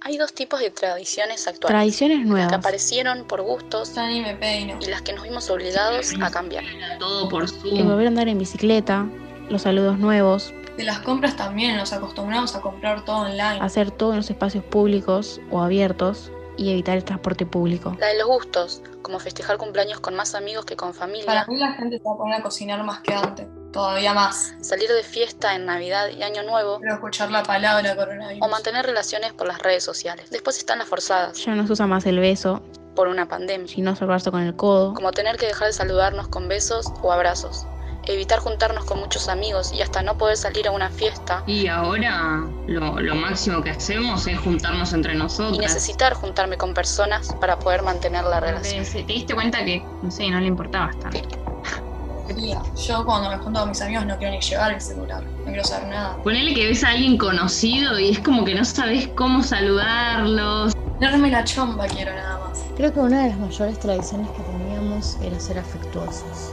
Hay dos tipos de tradiciones actuales. Tradiciones Las nuevas. que aparecieron por gustos me peino. y las que nos vimos obligados a cambiar. Todo por El volver a andar en bicicleta, los saludos nuevos, De las compras también nos acostumbramos a comprar todo online. hacer todo en los espacios públicos o abiertos y evitar el transporte público. La de los gustos, como festejar cumpleaños con más amigos que con Para familia, mí la gente se va a poner a cocinar más que antes. Todavía más. salir de fiesta en Navidad y Año Nuevo Pero escuchar la palabra coronavirus. o mantener relaciones por las redes sociales. Después están las forzadas, Ya no se usa más el beso, por una pandemia, sino salvarse con el codo. como tener que dejar de saludarnos con besos o abrazos, evitar juntarnos con muchos amigos y hasta no poder salir a una fiesta Y ahora lo, lo máximo que hacemos es juntarnos entre y nosotros. necesitar juntarme con personas para poder mantener la relación. Te, te diste cuenta que, no sé, no le importabas tanto. Quería. Yo cuando me junto con mis amigos no quiero ni llevar el celular. No quiero saber nada. Ponele que ves a alguien conocido y es como que no sabes cómo saludarlos. Tenerme la chomba quiero nada más. Creo que una de las mayores tradiciones que teníamos era ser afectuosos.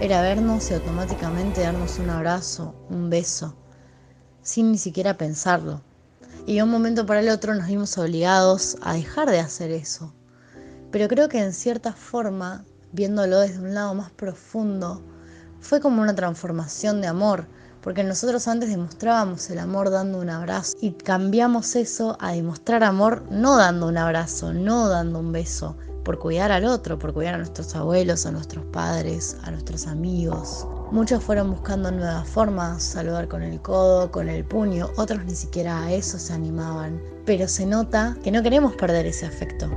Era vernos y automáticamente darnos un abrazo, un beso, sin ni siquiera pensarlo. Y de un momento para el otro nos vimos obligados a dejar de hacer eso. Pero creo que en cierta forma, viéndolo desde un lado más profundo, fue como una transformación de amor, porque nosotros antes demostrábamos el amor dando un abrazo y cambiamos eso a demostrar amor no dando un abrazo, no dando un beso, por cuidar al otro, por cuidar a nuestros abuelos, a nuestros padres, a nuestros amigos. Muchos fueron buscando nuevas formas, saludar con el codo, con el puño, otros ni siquiera a eso se animaban. Pero se nota que no queremos perder ese afecto,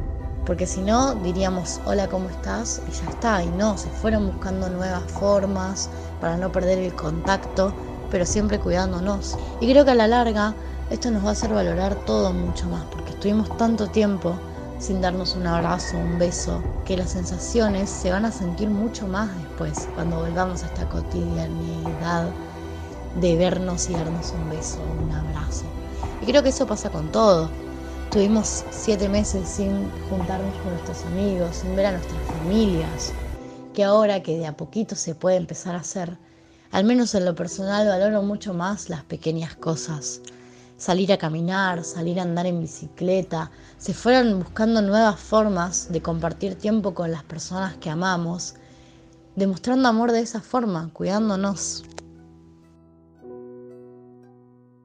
porque si no diríamos hola, ¿cómo estás? y ya está, y no, se fueron buscando nuevas formas para no perder el contacto, pero siempre cuidándonos. Y creo que a la larga esto nos va a hacer valorar todo mucho más, porque estuvimos tanto tiempo sin darnos un abrazo, un beso, que las sensaciones se van a sentir mucho más después, cuando volvamos a esta cotidianidad de vernos y darnos un beso, un abrazo. Y creo que eso pasa con todo. Tuvimos siete meses sin juntarnos con nuestros amigos, sin ver a nuestras familias, que ahora que de a poquito se puede empezar a hacer, al menos en lo personal valoro mucho más las pequeñas cosas. Salir a caminar, salir a andar en bicicleta, se fueron buscando nuevas formas de compartir tiempo con las personas que amamos, demostrando amor de esa forma, cuidándonos.